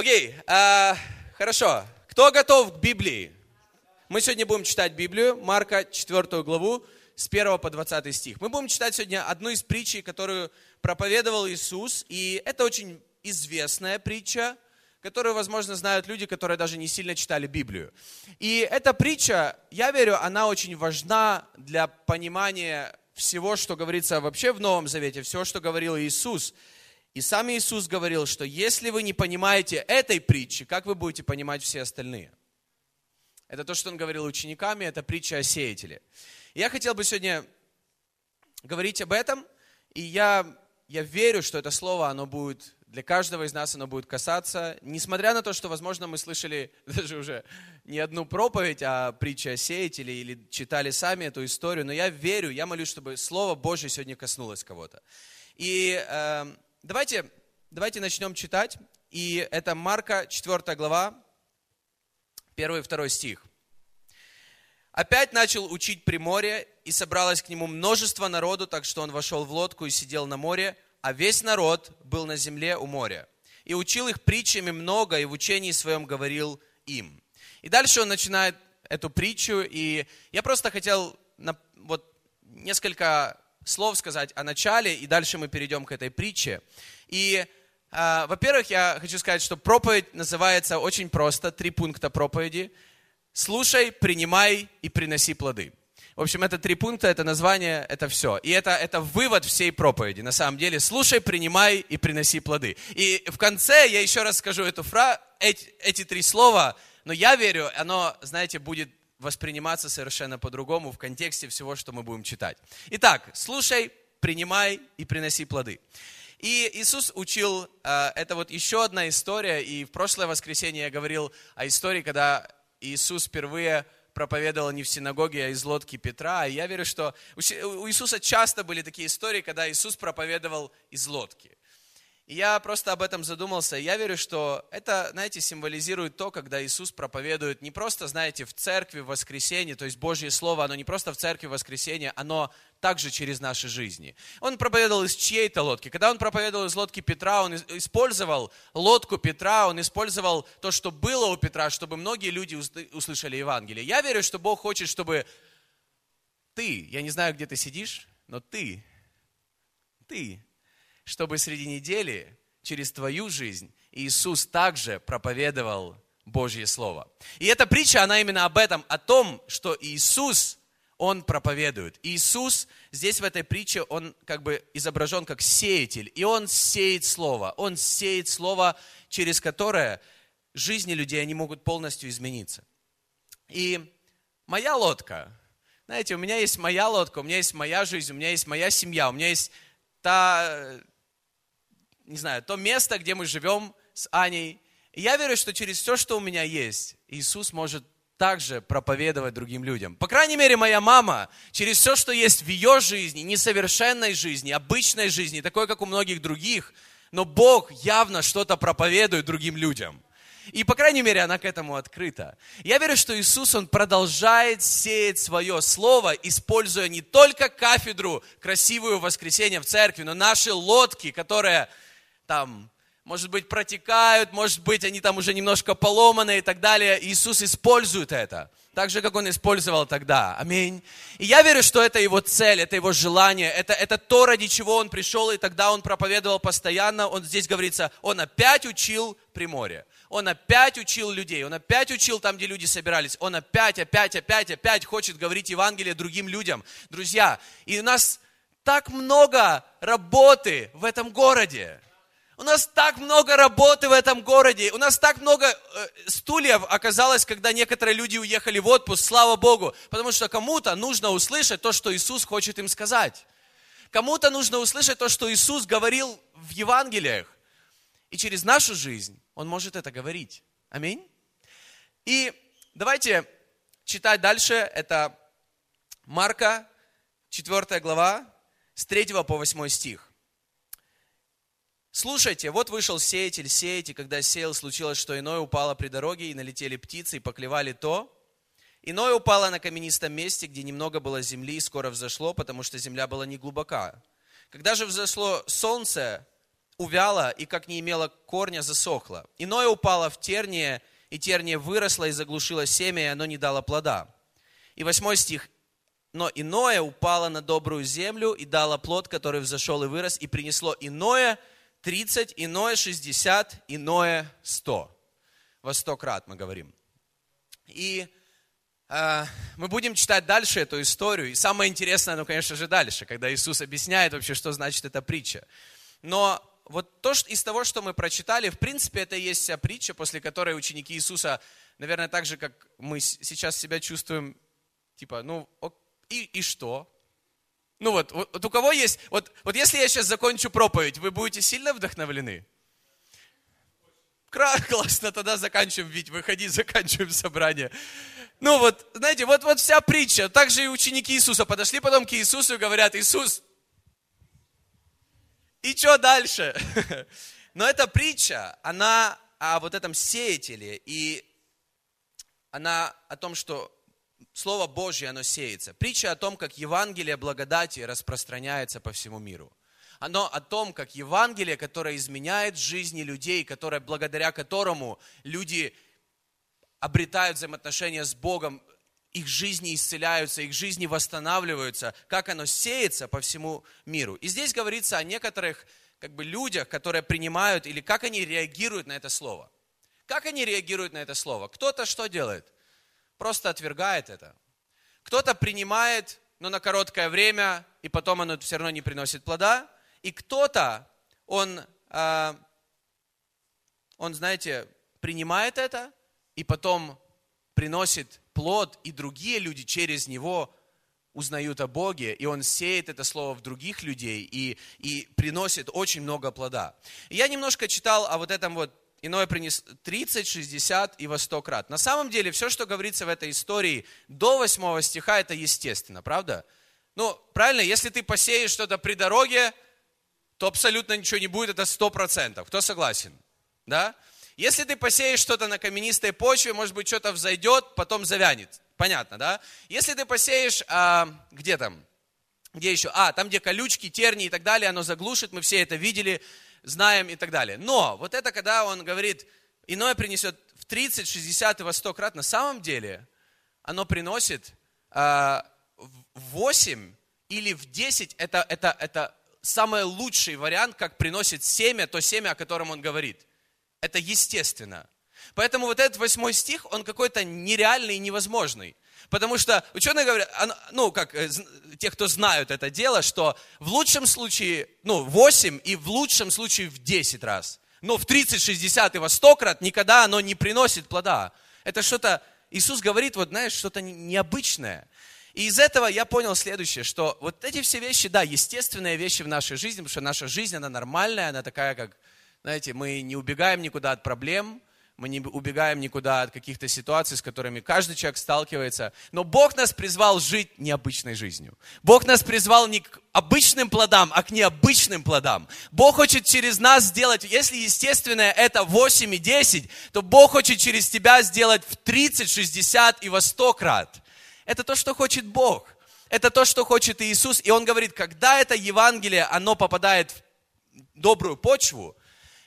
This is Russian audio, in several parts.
Окей, а, хорошо. Кто готов к Библии? Мы сегодня будем читать Библию, Марка 4 главу, с 1 по 20 стих. Мы будем читать сегодня одну из притчей, которую проповедовал Иисус. И это очень известная притча, которую, возможно, знают люди, которые даже не сильно читали Библию. И эта притча, я верю, она очень важна для понимания всего, что говорится вообще в Новом Завете, всего, что говорил Иисус. И сам Иисус говорил, что если вы не понимаете этой притчи, как вы будете понимать все остальные? Это то, что он говорил учениками, это притча о сеятеле. я хотел бы сегодня говорить об этом, и я, я верю, что это слово, оно будет для каждого из нас оно будет касаться, несмотря на то, что, возможно, мы слышали даже уже не одну проповедь о притче о сеятеле или читали сами эту историю, но я верю, я молюсь, чтобы Слово Божье сегодня коснулось кого-то. И э, давайте, давайте начнем читать. И это Марка, 4 глава, 1 и 2 стих. Опять начал учить при море, и собралось к нему множество народу, так что он вошел в лодку и сидел на море, а весь народ был на земле у моря. И учил их притчами много, и в учении своем говорил им. И дальше он начинает эту притчу, и я просто хотел вот несколько слов сказать о начале, и дальше мы перейдем к этой притче. И, э, во-первых, я хочу сказать, что проповедь называется очень просто, три пункта проповеди. Слушай, принимай и приноси плоды. В общем, это три пункта, это название, это все. И это, это вывод всей проповеди, на самом деле. Слушай, принимай и приноси плоды. И в конце я еще раз скажу эту фразу, эти, эти три слова, но я верю, оно, знаете, будет восприниматься совершенно по-другому в контексте всего, что мы будем читать. Итак, слушай, принимай и приноси плоды. И Иисус учил, э, это вот еще одна история, и в прошлое воскресенье я говорил о истории, когда Иисус впервые проповедовал не в синагоге, а из лодки Петра. И я верю, что у Иисуса часто были такие истории, когда Иисус проповедовал из лодки. Я просто об этом задумался. Я верю, что это, знаете, символизирует то, когда Иисус проповедует не просто, знаете, в церкви в воскресенье, то есть Божье Слово, оно не просто в церкви в воскресенье, оно также через наши жизни. Он проповедовал из чьей-то лодки. Когда он проповедовал из лодки Петра, он использовал лодку Петра, он использовал то, что было у Петра, чтобы многие люди услышали Евангелие. Я верю, что Бог хочет, чтобы ты, я не знаю, где ты сидишь, но ты, ты чтобы среди недели через твою жизнь Иисус также проповедовал Божье Слово. И эта притча, она именно об этом, о том, что Иисус, Он проповедует. Иисус здесь в этой притче, Он как бы изображен как сеятель, и Он сеет Слово. Он сеет Слово, через которое жизни людей, они могут полностью измениться. И моя лодка, знаете, у меня есть моя лодка, у меня есть моя жизнь, у меня есть моя семья, у меня есть та, не знаю, то место, где мы живем с Аней. И я верю, что через все, что у меня есть, Иисус может также проповедовать другим людям. По крайней мере, моя мама, через все, что есть в ее жизни, несовершенной жизни, обычной жизни, такой, как у многих других, но Бог явно что-то проповедует другим людям. И, по крайней мере, она к этому открыта. Я верю, что Иисус, Он продолжает сеять свое слово, используя не только кафедру, красивую воскресенье в церкви, но наши лодки, которые там, может быть, протекают, может быть, они там уже немножко поломаны и так далее. Иисус использует это. Так же, как Он использовал тогда. Аминь. И я верю, что это Его цель, это Его желание, это, это то, ради чего Он пришел, и тогда Он проповедовал постоянно. Он здесь говорится, Он опять учил при море. Он опять учил людей, Он опять учил там, где люди собирались. Он опять, опять, опять, опять хочет говорить Евангелие другим людям. Друзья, и у нас так много работы в этом городе. У нас так много работы в этом городе. У нас так много э, стульев оказалось, когда некоторые люди уехали в отпуск. Слава Богу. Потому что кому-то нужно услышать то, что Иисус хочет им сказать. Кому-то нужно услышать то, что Иисус говорил в Евангелиях. И через нашу жизнь Он может это говорить. Аминь. И давайте читать дальше. Это Марка, 4 глава, с 3 по 8 стих. Слушайте, вот вышел сеятель сеять, и когда сеял, случилось, что иное упало при дороге, и налетели птицы, и поклевали то. Иное упало на каменистом месте, где немного было земли, и скоро взошло, потому что земля была не глубока. Когда же взошло солнце, увяла и, как не имела корня, засохла. Иное упало в терние, и терние выросло и заглушило семя, и оно не дало плода. И восьмой стих. Но иное упало на добрую землю и дало плод, который взошел и вырос, и принесло иное 30, иное 60, иное 100. Во сто крат мы говорим. И э, мы будем читать дальше эту историю. И самое интересное, ну, конечно же, дальше, когда Иисус объясняет вообще, что значит эта притча. Но вот то, что, из того, что мы прочитали, в принципе, это и есть вся притча, после которой ученики Иисуса, наверное, так же, как мы сейчас себя чувствуем, типа, ну, и, и что? Ну вот, вот, у кого есть, вот, вот если я сейчас закончу проповедь, вы будете сильно вдохновлены? Классно, тогда заканчиваем, Вить, выходи, заканчиваем собрание. Ну вот, знаете, вот, вот вся притча. Также и ученики Иисуса подошли потом к Иисусу и говорят, Иисус, и что дальше? Но эта притча, она о вот этом сеятеле, и она о том, что Слово Божье, оно сеется. Притча о том, как Евангелие благодати распространяется по всему миру. Оно о том, как Евангелие, которое изменяет жизни людей, которое, благодаря которому люди обретают взаимоотношения с Богом, их жизни исцеляются, их жизни восстанавливаются, как оно сеется по всему миру. И здесь говорится о некоторых как бы, людях, которые принимают, или как они реагируют на это слово. Как они реагируют на это слово? Кто-то что делает? Просто отвергает это. Кто-то принимает, но на короткое время, и потом оно все равно не приносит плода. И кто-то, он, а, он, знаете, принимает это, и потом приносит плод, и другие люди через него узнают о Боге, и он сеет это слово в других людей и, и приносит очень много плода. Я немножко читал о вот этом вот иное принес 30, 60 и во 100 крат. На самом деле, все, что говорится в этой истории до 8 стиха, это естественно, правда? Ну, правильно, если ты посеешь что-то при дороге, то абсолютно ничего не будет, это 100%. Кто согласен? Да? Если ты посеешь что-то на каменистой почве, может быть, что-то взойдет, потом завянет. Понятно, да? Если ты посеешь, а, где там? Где еще? А, там, где колючки, терни и так далее, оно заглушит, мы все это видели, знаем и так далее. Но вот это, когда он говорит, иное принесет в 30, 60 и во 100 крат, на самом деле оно приносит а, в 8 или в 10, это, это, это самый лучший вариант, как приносит семя, то семя, о котором он говорит. Это естественно. Поэтому вот этот восьмой стих, он какой-то нереальный и невозможный. Потому что ученые говорят, ну, как э, те, кто знают это дело, что в лучшем случае, ну, 8 и в лучшем случае в 10 раз. Но в 30, 60 и во 100 крат никогда оно не приносит плода. Это что-то, Иисус говорит, вот знаешь, что-то необычное. И из этого я понял следующее, что вот эти все вещи, да, естественные вещи в нашей жизни, потому что наша жизнь, она нормальная, она такая, как знаете, мы не убегаем никуда от проблем, мы не убегаем никуда от каких-то ситуаций, с которыми каждый человек сталкивается. Но Бог нас призвал жить необычной жизнью. Бог нас призвал не к обычным плодам, а к необычным плодам. Бог хочет через нас сделать, если естественное это 8 и 10, то Бог хочет через тебя сделать в 30, 60 и во 100 крат. Это то, что хочет Бог. Это то, что хочет Иисус. И Он говорит, когда это Евангелие, оно попадает в добрую почву,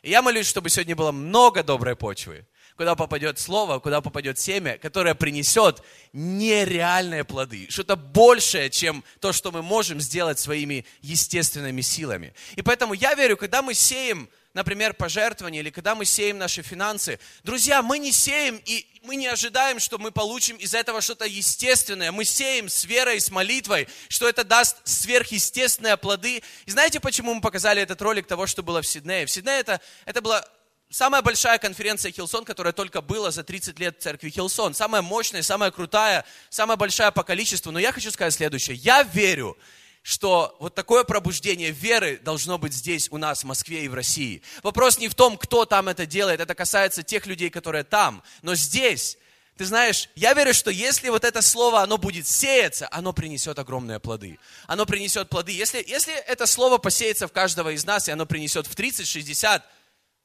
и я молюсь, чтобы сегодня было много доброй почвы, куда попадет слово, куда попадет семя, которое принесет нереальные плоды, что-то большее, чем то, что мы можем сделать своими естественными силами. И поэтому я верю, когда мы сеем например, пожертвования, или когда мы сеем наши финансы, друзья, мы не сеем и мы не ожидаем, что мы получим из этого что-то естественное. Мы сеем с верой, с молитвой, что это даст сверхъестественные плоды. И знаете, почему мы показали этот ролик того, что было в Сиднее? В Сиднее это, это была самая большая конференция Хилсон, которая только была за 30 лет церкви Хилсон. Самая мощная, самая крутая, самая большая по количеству. Но я хочу сказать следующее. Я верю, что вот такое пробуждение веры должно быть здесь у нас, в Москве и в России. Вопрос не в том, кто там это делает, это касается тех людей, которые там. Но здесь, ты знаешь, я верю, что если вот это слово, оно будет сеяться, оно принесет огромные плоды. Оно принесет плоды. Если, если это слово посеется в каждого из нас, и оно принесет в 30, 60,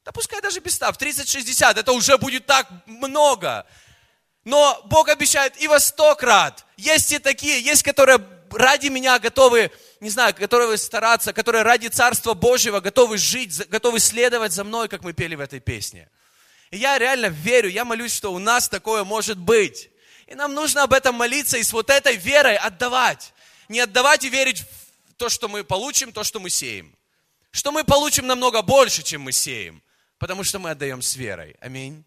да пускай даже без 100, в 30, 60, это уже будет так много. Но Бог обещает и во сто крат. Есть и такие, есть, которые ради меня готовы не знаю, которые стараться, которые ради Царства Божьего готовы жить, готовы следовать за мной, как мы пели в этой песне. И я реально верю, я молюсь, что у нас такое может быть. И нам нужно об этом молиться и с вот этой верой отдавать. Не отдавать и верить в то, что мы получим, то, что мы сеем. Что мы получим намного больше, чем мы сеем. Потому что мы отдаем с верой. Аминь.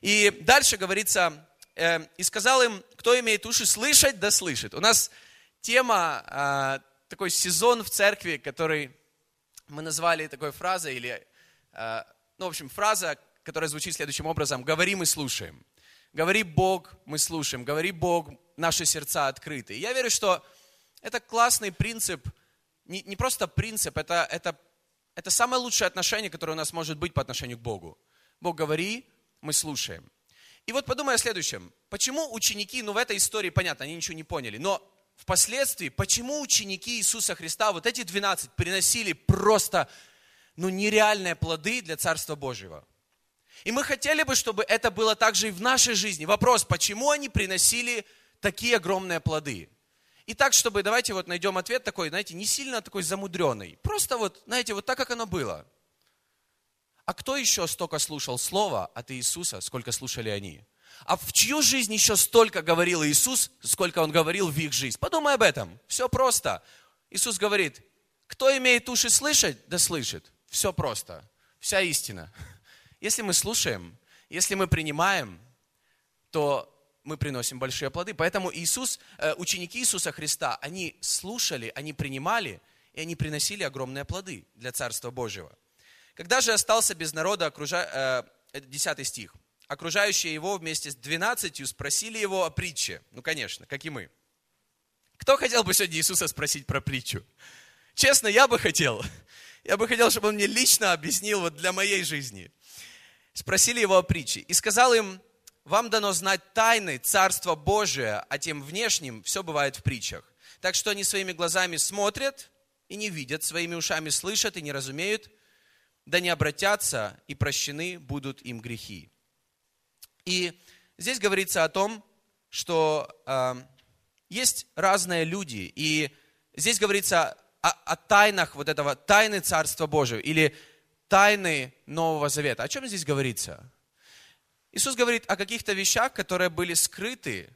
И дальше говорится, э, и сказал им, кто имеет уши слышать, да слышит. У нас тема, э, такой сезон в церкви, который мы назвали такой фразой, или, э, ну, в общем, фраза, которая звучит следующим образом. Говорим и слушаем. Говори Бог, мы слушаем. Говори Бог, наши сердца открыты. Я верю, что это классный принцип, не, не просто принцип, это, это, это самое лучшее отношение, которое у нас может быть по отношению к Богу. Бог говори, мы слушаем. И вот подумай о следующем. Почему ученики, ну в этой истории понятно, они ничего не поняли, но впоследствии, почему ученики Иисуса Христа, вот эти 12, приносили просто, ну нереальные плоды для Царства Божьего? И мы хотели бы, чтобы это было также и в нашей жизни. Вопрос, почему они приносили такие огромные плоды? И так, чтобы, давайте вот найдем ответ такой, знаете, не сильно такой замудренный. Просто вот, знаете, вот так, как оно было. А кто еще столько слушал Слова от Иисуса, сколько слушали они? А в чью жизнь еще столько говорил Иисус, сколько Он говорил в их жизнь? Подумай об этом. Все просто. Иисус говорит, кто имеет уши слышать, да слышит. Все просто. Вся истина. Если мы слушаем, если мы принимаем, то мы приносим большие плоды. Поэтому Иисус, э, ученики Иисуса Христа, они слушали, они принимали, и они приносили огромные плоды для Царства Божьего. Когда же остался без народа, окружа... 10 э, стих, окружающие его вместе с двенадцатью спросили его о притче. Ну, конечно, как и мы. Кто хотел бы сегодня Иисуса спросить про притчу? Честно, я бы хотел. Я бы хотел, чтобы он мне лично объяснил вот для моей жизни спросили его о притче. И сказал им, вам дано знать тайны Царства Божия, а тем внешним все бывает в притчах. Так что они своими глазами смотрят и не видят, своими ушами слышат и не разумеют, да не обратятся, и прощены будут им грехи. И здесь говорится о том, что э, есть разные люди, и здесь говорится о, о тайнах вот этого, тайны Царства Божьего, или тайны Нового Завета. О чем здесь говорится? Иисус говорит о каких-то вещах, которые были скрыты,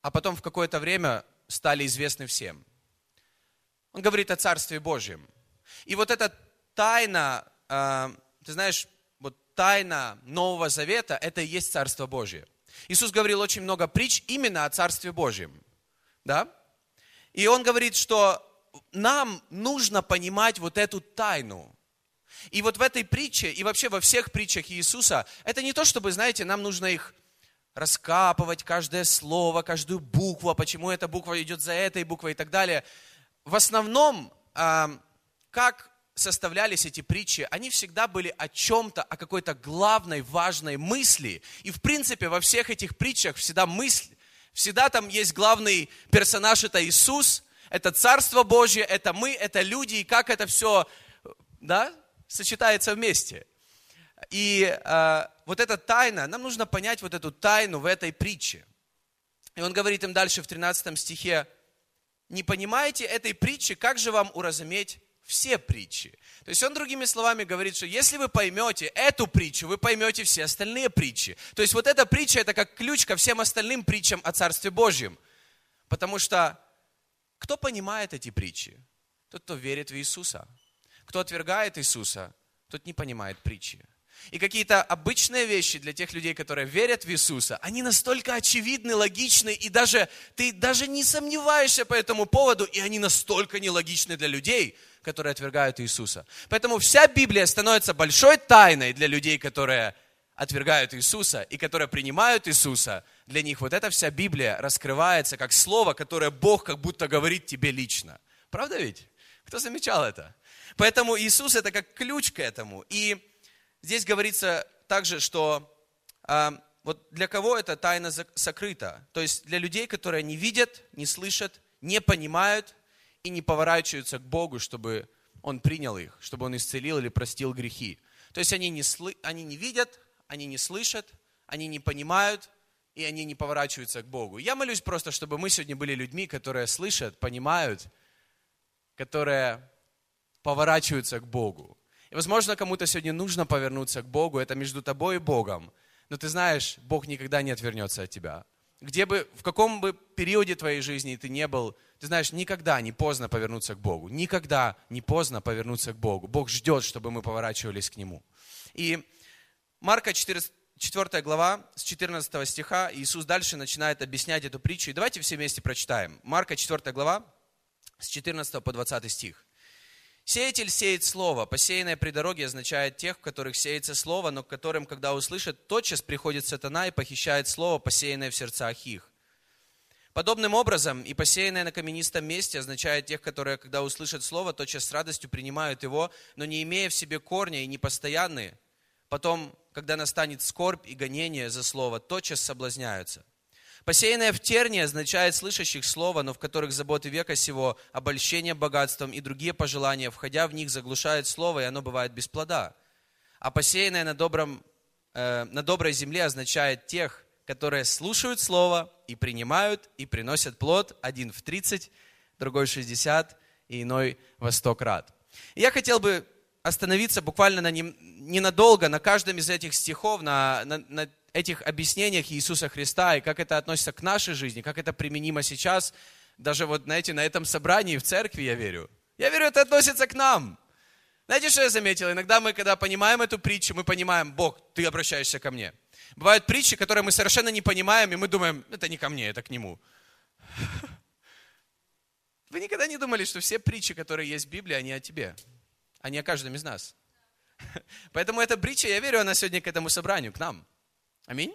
а потом в какое-то время стали известны всем. Он говорит о Царстве Божьем. И вот эта тайна, э, ты знаешь, тайна Нового Завета, это и есть Царство Божье. Иисус говорил очень много притч именно о Царстве Божьем. Да? И он говорит, что нам нужно понимать вот эту тайну. И вот в этой притче, и вообще во всех притчах Иисуса, это не то, чтобы, знаете, нам нужно их раскапывать, каждое слово, каждую букву, а почему эта буква идет за этой буквой и так далее. В основном, как составлялись эти притчи, они всегда были о чем-то, о какой-то главной, важной мысли. И в принципе во всех этих притчах всегда мысль, всегда там есть главный персонаж, это Иисус, это Царство Божье, это мы, это люди, и как это все, да, сочетается вместе. И э, вот эта тайна, нам нужно понять вот эту тайну в этой притче. И он говорит им дальше в 13 стихе, не понимаете этой притчи, как же вам уразуметь все притчи? То есть он другими словами говорит, что если вы поймете эту притчу, вы поймете все остальные притчи. То есть вот эта притча, это как ключ ко всем остальным притчам о Царстве Божьем. Потому что кто понимает эти притчи? Тот, кто верит в Иисуса. Кто отвергает Иисуса, тот не понимает притчи. И какие-то обычные вещи для тех людей, которые верят в Иисуса, они настолько очевидны, логичны, и даже ты даже не сомневаешься по этому поводу, и они настолько нелогичны для людей, которые отвергают Иисуса. Поэтому вся Библия становится большой тайной для людей, которые отвергают Иисуса и которые принимают Иисуса. Для них вот эта вся Библия раскрывается как слово, которое Бог как будто говорит тебе лично. Правда ведь? Кто замечал это? Поэтому Иисус это как ключ к этому. И здесь говорится также, что э, вот для кого эта тайна сокрыта? То есть для людей, которые не видят, не слышат, не понимают и не поворачиваются к Богу, чтобы Он принял их, чтобы Он исцелил или простил грехи. То есть они не, сл... они не видят, они не слышат, они не понимают, и они не поворачиваются к Богу. Я молюсь просто, чтобы мы сегодня были людьми, которые слышат, понимают которые поворачиваются к Богу. И, возможно, кому-то сегодня нужно повернуться к Богу, это между тобой и Богом. Но ты знаешь, Бог никогда не отвернется от тебя. Где бы, в каком бы периоде твоей жизни ты не был, ты знаешь, никогда не поздно повернуться к Богу. Никогда не поздно повернуться к Богу. Бог ждет, чтобы мы поворачивались к Нему. И Марка 14, 4 глава, с 14 стиха, Иисус дальше начинает объяснять эту притчу. И давайте все вместе прочитаем. Марка 4 глава, с 14 по 20 стих. Сеятель сеет слово. Посеянное при дороге означает тех, в которых сеется слово, но к которым, когда услышат, тотчас приходит сатана и похищает слово, посеянное в сердцах их. Подобным образом и посеянное на каменистом месте означает тех, которые, когда услышат слово, тотчас с радостью принимают его, но не имея в себе корня и непостоянные, потом, когда настанет скорбь и гонение за слово, тотчас соблазняются – Посеянное в тернии означает слышащих слово, но в которых заботы века сего, обольщение богатством и другие пожелания, входя в них, заглушают слово, и оно бывает без плода. А посеянное на, добром, э, на доброй земле означает тех, которые слушают слово и принимают, и приносят плод, один в 30, другой в 60, и иной во 100 крат. Я хотел бы остановиться буквально на ненадолго на каждом из этих стихов, на, на, на этих объяснениях Иисуса Христа и как это относится к нашей жизни, как это применимо сейчас, даже вот, знаете, на этом собрании в церкви, я верю. Я верю, это относится к нам. Знаете, что я заметил? Иногда мы, когда понимаем эту притчу, мы понимаем, Бог, ты обращаешься ко мне. Бывают притчи, которые мы совершенно не понимаем, и мы думаем, это не ко мне, это к Нему. Вы никогда не думали, что все притчи, которые есть в Библии, они о тебе? Они о каждом из нас. Поэтому эта притча, я верю, она сегодня к этому собранию, к нам. Аминь?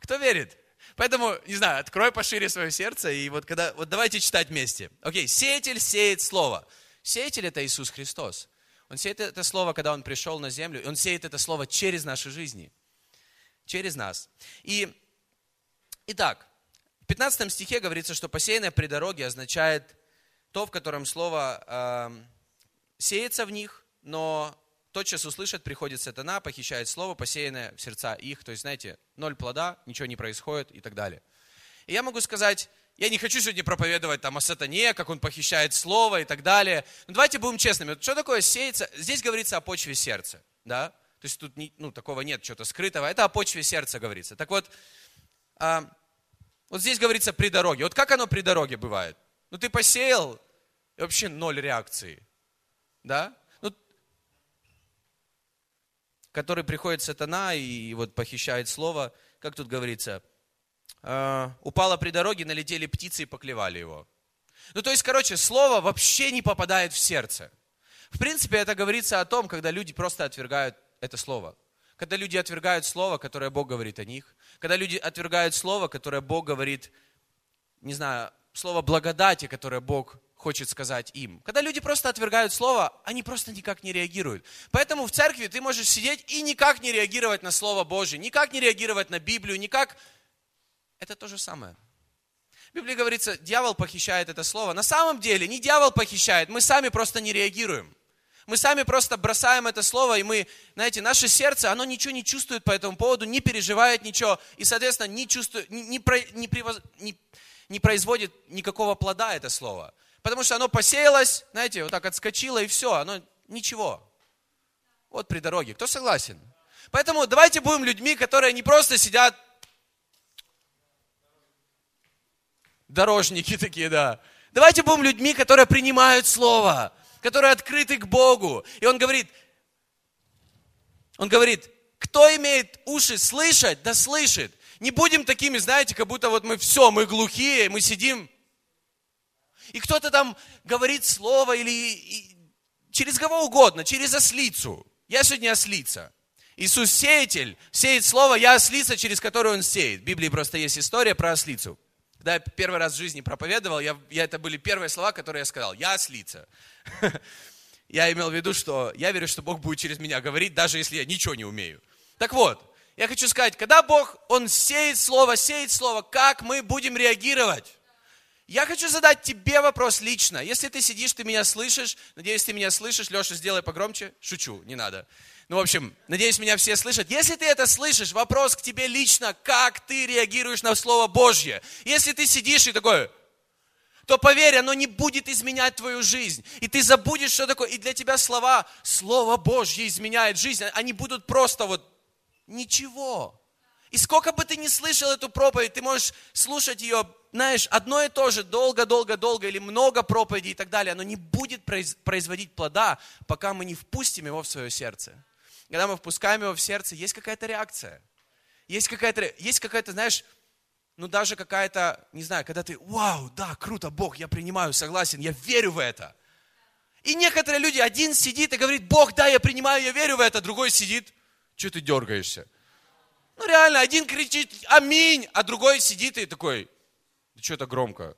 Кто верит? Поэтому, не знаю, открой пошире свое сердце, и вот когда, вот давайте читать вместе. Окей, сеятель сеет слово. Сеятель это Иисус Христос. Он сеет это слово, когда Он пришел на землю, и Он сеет это слово через наши жизни. Через нас. И, итак, в 15 стихе говорится, что посеянное при дороге означает то, в котором слово э, сеется в них, но тотчас услышат, приходит сатана, похищает слово, посеянное в сердца их. То есть, знаете, ноль плода, ничего не происходит и так далее. И я могу сказать, я не хочу сегодня проповедовать там о сатане, как он похищает слово и так далее. Но давайте будем честными. Что такое сеется? Здесь говорится о почве сердца. Да? То есть тут ну, такого нет, чего-то скрытого. Это о почве сердца говорится. Так вот, а, вот здесь говорится при дороге. Вот как оно при дороге бывает? Ну ты посеял, и вообще ноль реакции. Да? Который приходит сатана и вот похищает слово, как тут говорится, э, упала при дороге, налетели птицы и поклевали его. Ну, то есть, короче, слово вообще не попадает в сердце. В принципе, это говорится о том, когда люди просто отвергают это слово. Когда люди отвергают слово, которое Бог говорит о них. Когда люди отвергают слово, которое Бог говорит, не знаю, слово благодати, которое Бог хочет сказать им. Когда люди просто отвергают слово, они просто никак не реагируют. Поэтому в церкви ты можешь сидеть и никак не реагировать на Слово Божье, никак не реагировать на Библию, никак... Это то же самое. В Библии говорится, дьявол похищает это слово. На самом деле не дьявол похищает, мы сами просто не реагируем. Мы сами просто бросаем это слово, и мы, знаете, наше сердце, оно ничего не чувствует по этому поводу, не переживает ничего, и, соответственно, не, чувствует, не, не, не, не, не производит никакого плода это слово потому что оно посеялось, знаете, вот так отскочило и все, оно ничего. Вот при дороге. Кто согласен? Поэтому давайте будем людьми, которые не просто сидят, дорожники такие, да. Давайте будем людьми, которые принимают Слово, которые открыты к Богу. И он говорит, он говорит, кто имеет уши слышать, да слышит. Не будем такими, знаете, как будто вот мы все, мы глухие, мы сидим и кто-то там говорит слово или через кого угодно, через ослицу. Я сегодня ослица. Иисус сеятель, сеет слово, я ослица, через которую он сеет. В Библии просто есть история про ослицу. Когда я первый раз в жизни проповедовал, я, я, это были первые слова, которые я сказал. Я ослица. Я имел в виду, что я верю, что Бог будет через меня говорить, даже если я ничего не умею. Так вот, я хочу сказать, когда Бог, Он сеет слово, сеет слово, как мы будем реагировать? Я хочу задать тебе вопрос лично. Если ты сидишь, ты меня слышишь, надеюсь, ты меня слышишь, Леша, сделай погромче. Шучу, не надо. Ну, в общем, надеюсь, меня все слышат. Если ты это слышишь, вопрос к тебе лично, как ты реагируешь на Слово Божье. Если ты сидишь и такой, то поверь, оно не будет изменять твою жизнь. И ты забудешь, что такое. И для тебя слова, Слово Божье изменяет жизнь. Они будут просто вот ничего. И сколько бы ты ни слышал эту проповедь, ты можешь слушать ее, знаешь, одно и то же, долго-долго-долго, или много проповедей и так далее, оно не будет производить плода, пока мы не впустим его в свое сердце. Когда мы впускаем его в сердце, есть какая-то реакция. Есть какая-то, есть какая-то, знаешь, ну даже какая-то, не знаю, когда ты, вау, да, круто, Бог, я принимаю, согласен, я верю в это. И некоторые люди, один сидит и говорит, Бог, да, я принимаю, я верю в это, другой сидит, что ты дергаешься? Ну реально, один кричит аминь, а другой сидит и такой, да что это громко?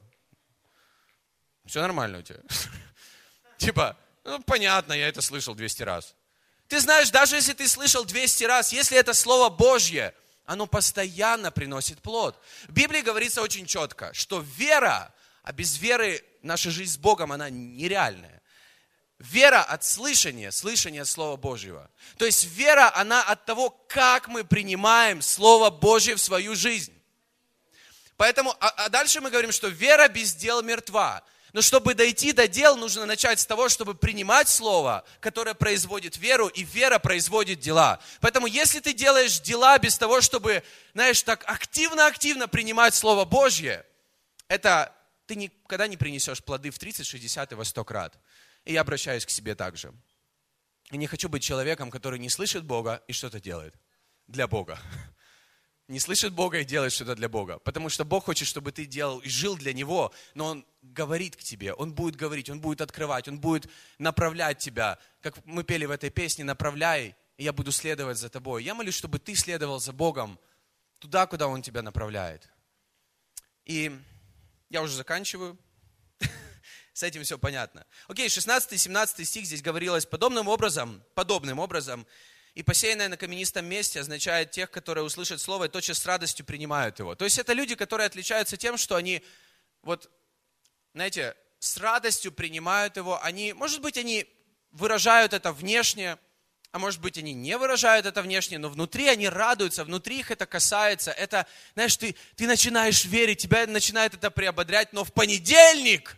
Все нормально у тебя? Типа, ну понятно, я это слышал 200 раз. Ты знаешь, даже если ты слышал 200 раз, если это Слово Божье, оно постоянно приносит плод. В Библии говорится очень четко, что вера, а без веры наша жизнь с Богом, она нереальная. Вера от слышания, слышания Слова Божьего. То есть вера, она от того, как мы принимаем Слово Божье в свою жизнь. Поэтому, а, а дальше мы говорим, что вера без дел мертва. Но чтобы дойти до дел, нужно начать с того, чтобы принимать Слово, которое производит веру, и вера производит дела. Поэтому, если ты делаешь дела без того, чтобы, знаешь, так активно-активно принимать Слово Божье, это ты никогда не принесешь плоды в 30, 60 и во 100 крат. И я обращаюсь к себе также. И не хочу быть человеком, который не слышит Бога и что-то делает для Бога. Не слышит Бога и делает что-то для Бога. Потому что Бог хочет, чтобы ты делал и жил для Него, но Он говорит к тебе, Он будет говорить, Он будет открывать, Он будет направлять тебя. Как мы пели в этой песне, направляй, и я буду следовать за тобой. Я молюсь, чтобы ты следовал за Богом туда, куда Он тебя направляет. И я уже заканчиваю. С этим все понятно. Окей, 16 и 17 стих здесь говорилось подобным образом, подобным образом. И посеянное на каменистом месте означает тех, которые услышат слово и тотчас с радостью принимают его. То есть это люди, которые отличаются тем, что они, вот, знаете, с радостью принимают его. Они, может быть, они выражают это внешне, а может быть, они не выражают это внешне, но внутри они радуются, внутри их это касается. Это, знаешь, ты, ты начинаешь верить, тебя начинает это приободрять, но в понедельник –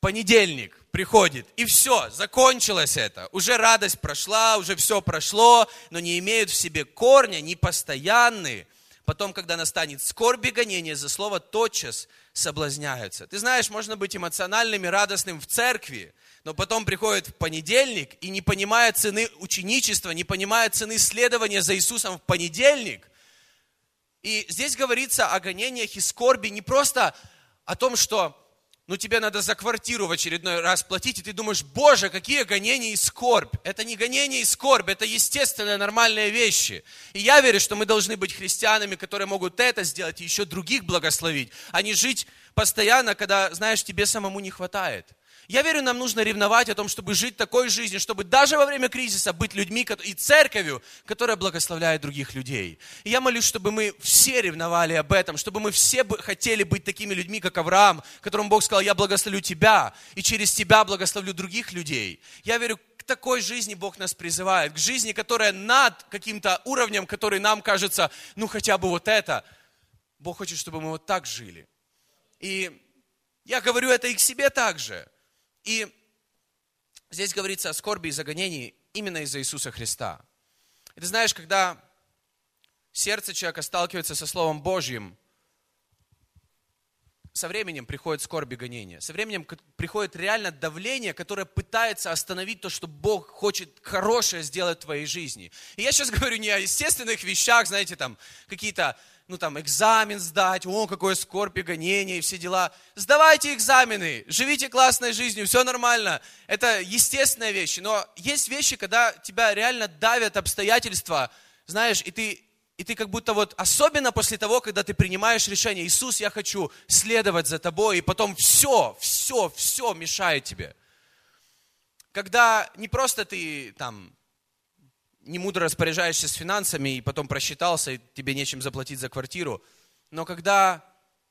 понедельник приходит, и все, закончилось это. Уже радость прошла, уже все прошло, но не имеют в себе корня, не постоянные. Потом, когда настанет скорбь и гонение за слово, тотчас соблазняются. Ты знаешь, можно быть эмоциональным и радостным в церкви, но потом приходит в понедельник и не понимая цены ученичества, не понимая цены следования за Иисусом в понедельник. И здесь говорится о гонениях и скорби не просто о том, что ну тебе надо за квартиру в очередной раз платить, и ты думаешь, боже, какие гонения и скорбь. Это не гонение и скорбь, это естественные, нормальные вещи. И я верю, что мы должны быть христианами, которые могут это сделать и еще других благословить, а не жить постоянно, когда, знаешь, тебе самому не хватает. Я верю, нам нужно ревновать о том, чтобы жить такой жизнью, чтобы даже во время кризиса быть людьми и церковью, которая благословляет других людей. И я молюсь, чтобы мы все ревновали об этом, чтобы мы все хотели быть такими людьми, как Авраам, которому Бог сказал, я благословлю тебя, и через тебя благословлю других людей. Я верю, к такой жизни Бог нас призывает, к жизни, которая над каким-то уровнем, который нам кажется, ну хотя бы вот это. Бог хочет, чтобы мы вот так жили. И я говорю это и к себе также. И здесь говорится о скорби и загонении именно из-за Иисуса Христа. И ты знаешь, когда сердце человека сталкивается со Словом Божьим, со временем приходит скорбь и гонение. Со временем приходит реально давление, которое пытается остановить то, что Бог хочет хорошее сделать в твоей жизни. И я сейчас говорю не о естественных вещах, знаете, там какие-то ну там, экзамен сдать, о, какое скорбь и гонение и все дела. Сдавайте экзамены, живите классной жизнью, все нормально. Это естественные вещи, но есть вещи, когда тебя реально давят обстоятельства, знаешь, и ты, и ты как будто вот, особенно после того, когда ты принимаешь решение, Иисус, я хочу следовать за тобой, и потом все, все, все мешает тебе. Когда не просто ты там не мудро распоряжаешься с финансами и потом просчитался, и тебе нечем заплатить за квартиру. Но когда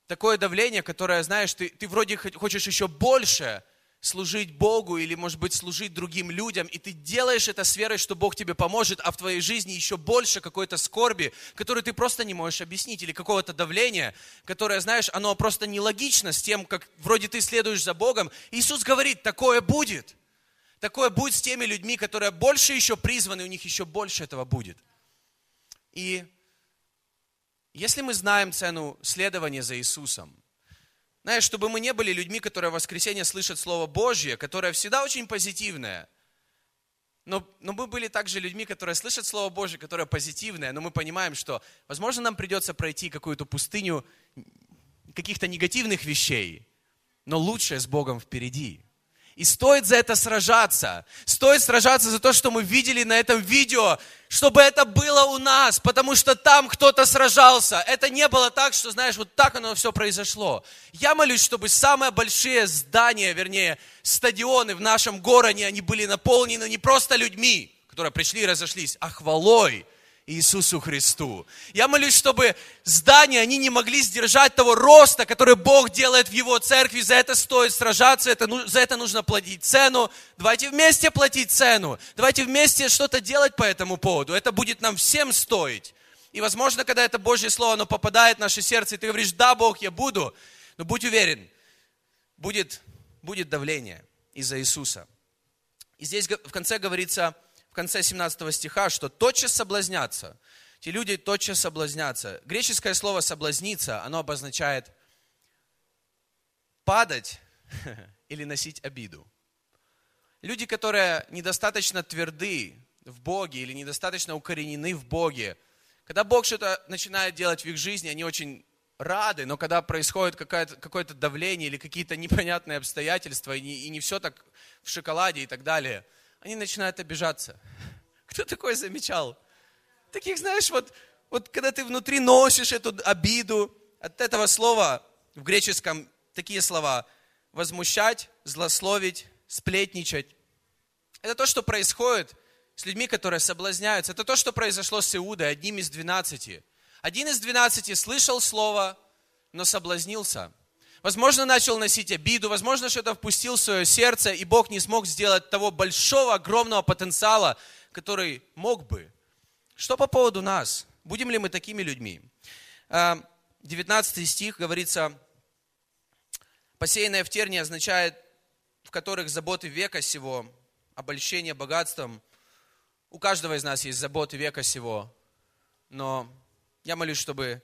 такое давление, которое, знаешь, ты, ты вроде хочешь еще больше служить Богу или, может быть, служить другим людям, и ты делаешь это с верой, что Бог тебе поможет, а в твоей жизни еще больше какой-то скорби, которую ты просто не можешь объяснить, или какого-то давления, которое, знаешь, оно просто нелогично с тем, как вроде ты следуешь за Богом. Иисус говорит, такое будет. Такое будет с теми людьми, которые больше еще призваны, у них еще больше этого будет. И если мы знаем цену следования за Иисусом, знаешь, чтобы мы не были людьми, которые в воскресенье слышат Слово Божье, которое всегда очень позитивное. Но, но мы были также людьми, которые слышат Слово Божье, которое позитивное, но мы понимаем, что, возможно, нам придется пройти какую-то пустыню каких-то негативных вещей, но лучшее с Богом впереди. И стоит за это сражаться. Стоит сражаться за то, что мы видели на этом видео, чтобы это было у нас, потому что там кто-то сражался. Это не было так, что, знаешь, вот так оно все произошло. Я молюсь, чтобы самые большие здания, вернее, стадионы в нашем городе, они были наполнены не просто людьми, которые пришли и разошлись, а хвалой Иисусу Христу. Я молюсь, чтобы здания, они не могли сдержать того роста, который Бог делает в Его церкви. За это стоит сражаться, это, за это нужно платить цену. Давайте вместе платить цену. Давайте вместе что-то делать по этому поводу. Это будет нам всем стоить. И, возможно, когда это Божье Слово, оно попадает в наше сердце, и ты говоришь, да, Бог, я буду. Но будь уверен, будет, будет давление из-за Иисуса. И здесь в конце говорится, конце 17 стиха, что тотчас соблазнятся. Те люди тотчас соблазнятся. Греческое слово «соблазниться», оно обозначает падать или носить обиду. Люди, которые недостаточно тверды в Боге или недостаточно укоренены в Боге, когда Бог что-то начинает делать в их жизни, они очень рады, но когда происходит какое-то давление или какие-то непонятные обстоятельства, и не, и не все так в шоколаде и так далее – они начинают обижаться. Кто такой замечал? Таких, знаешь, вот, вот когда ты внутри носишь эту обиду, от этого слова в греческом такие слова возмущать, злословить, сплетничать. Это то, что происходит с людьми, которые соблазняются. Это то, что произошло с Иудой, одним из двенадцати. Один из двенадцати слышал слово, но соблазнился – возможно, начал носить обиду, возможно, что-то впустил в свое сердце, и Бог не смог сделать того большого, огромного потенциала, который мог бы. Что по поводу нас? Будем ли мы такими людьми? 19 а, стих говорится, посеянное в терне означает, в которых заботы века сего, обольщение богатством. У каждого из нас есть заботы века сего, но я молюсь, чтобы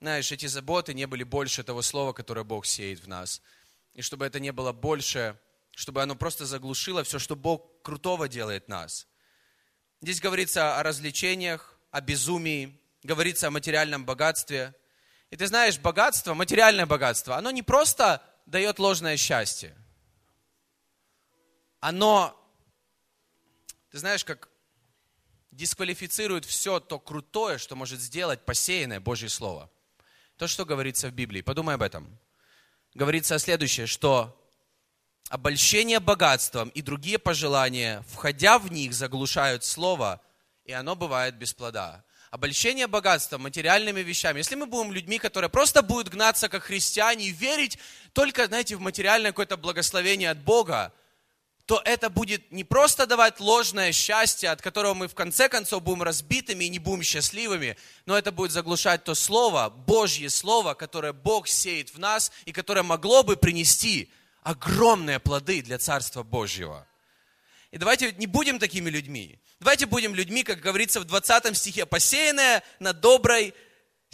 знаешь, эти заботы не были больше того слова, которое Бог сеет в нас. И чтобы это не было больше, чтобы оно просто заглушило все, что Бог крутого делает нас. Здесь говорится о развлечениях, о безумии, говорится о материальном богатстве. И ты знаешь, богатство, материальное богатство, оно не просто дает ложное счастье. Оно, ты знаешь, как дисквалифицирует все то крутое, что может сделать посеянное Божье Слово. То, что говорится в Библии. Подумай об этом. Говорится следующее, что обольщение богатством и другие пожелания, входя в них, заглушают слово, и оно бывает без плода. Обольщение богатством, материальными вещами. Если мы будем людьми, которые просто будут гнаться как христиане и верить только, знаете, в материальное какое-то благословение от Бога, то это будет не просто давать ложное счастье, от которого мы в конце концов будем разбитыми и не будем счастливыми, но это будет заглушать то слово, Божье слово, которое Бог сеет в нас и которое могло бы принести огромные плоды для Царства Божьего. И давайте не будем такими людьми. Давайте будем людьми, как говорится в 20 стихе, посеянные на доброй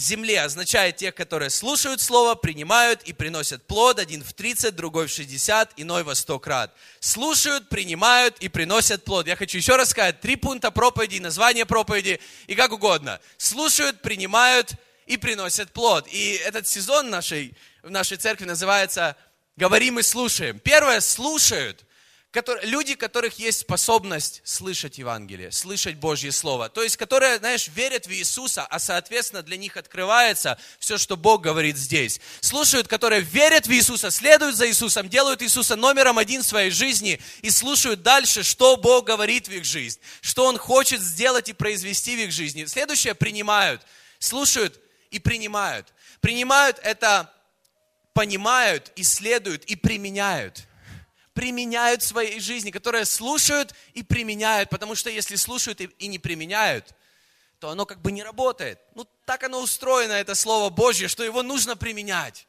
земле означает тех, которые слушают Слово, принимают и приносят плод, один в 30, другой в 60, иной во 100 крат. Слушают, принимают и приносят плод. Я хочу еще раз сказать, три пункта проповеди, название проповеди и как угодно. Слушают, принимают и приносят плод. И этот сезон нашей, в нашей церкви называется «Говорим и слушаем». Первое – слушают – которые, люди, которых есть способность слышать Евангелие, слышать Божье Слово. То есть, которые, знаешь, верят в Иисуса, а соответственно для них открывается все, что Бог говорит здесь. Слушают, которые верят в Иисуса, следуют за Иисусом, делают Иисуса номером один в своей жизни и слушают дальше, что Бог говорит в их жизнь, что Он хочет сделать и произвести в их жизни. Следующее, принимают. Слушают и принимают. Принимают это понимают, исследуют и применяют – применяют в своей жизни, которые слушают и применяют, потому что если слушают и, не применяют, то оно как бы не работает. Ну, так оно устроено, это Слово Божье, что его нужно применять.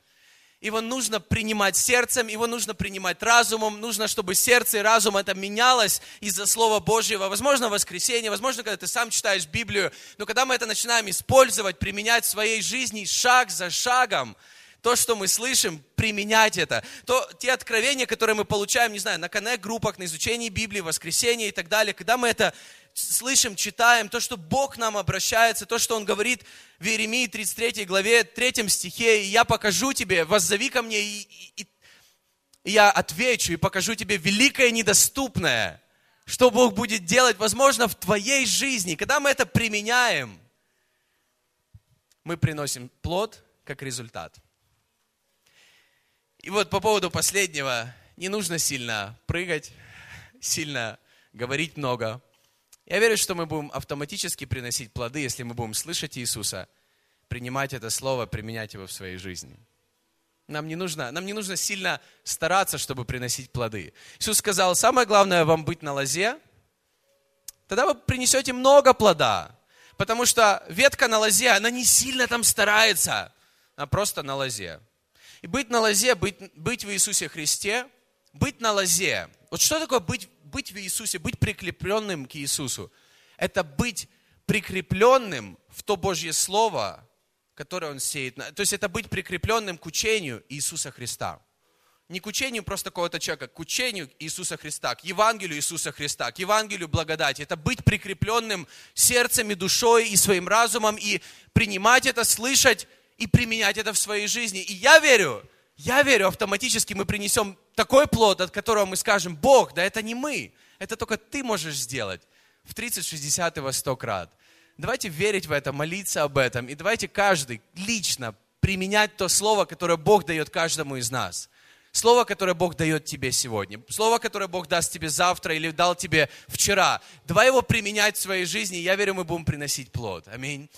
Его нужно принимать сердцем, его нужно принимать разумом, нужно, чтобы сердце и разум это менялось из-за Слова Божьего. Возможно, в воскресенье, возможно, когда ты сам читаешь Библию, но когда мы это начинаем использовать, применять в своей жизни шаг за шагом, то, что мы слышим, применять это. То, те откровения, которые мы получаем, не знаю, на коннект-группах, на изучении Библии, воскресенье и так далее, когда мы это слышим, читаем, то, что Бог нам обращается, то, что Он говорит в Иеремии 33 главе, 3 стихе, и я покажу тебе, воззови ко мне, и, и, и я отвечу, и покажу тебе великое недоступное, что Бог будет делать, возможно, в твоей жизни. Когда мы это применяем, мы приносим плод как результат. И вот по поводу последнего, не нужно сильно прыгать, сильно говорить много. Я верю, что мы будем автоматически приносить плоды, если мы будем слышать Иисуса, принимать это слово, применять его в своей жизни. Нам не нужно, нам не нужно сильно стараться, чтобы приносить плоды. Иисус сказал, самое главное вам быть на лозе, тогда вы принесете много плода. Потому что ветка на лозе, она не сильно там старается, она просто на лозе. И быть на лозе, быть, быть в Иисусе Христе, быть на лозе. Вот что такое быть быть в Иисусе, быть прикрепленным к Иисусу, это быть прикрепленным в то Божье Слово, которое Он сеет. То есть это быть прикрепленным к учению Иисуса Христа. Не к учению просто какого-то человека, к учению Иисуса Христа, к Евангелию Иисуса Христа, к Евангелию благодати. Это быть прикрепленным сердцем и душой и своим разумом, и принимать это, слышать и применять это в своей жизни. И я верю, я верю, автоматически мы принесем такой плод, от которого мы скажем, Бог, да это не мы, это только ты можешь сделать в 30, 60 и во 100 крат. Давайте верить в это, молиться об этом, и давайте каждый лично применять то слово, которое Бог дает каждому из нас. Слово, которое Бог дает тебе сегодня. Слово, которое Бог даст тебе завтра или дал тебе вчера. Давай его применять в своей жизни, я верю, мы будем приносить плод. Аминь.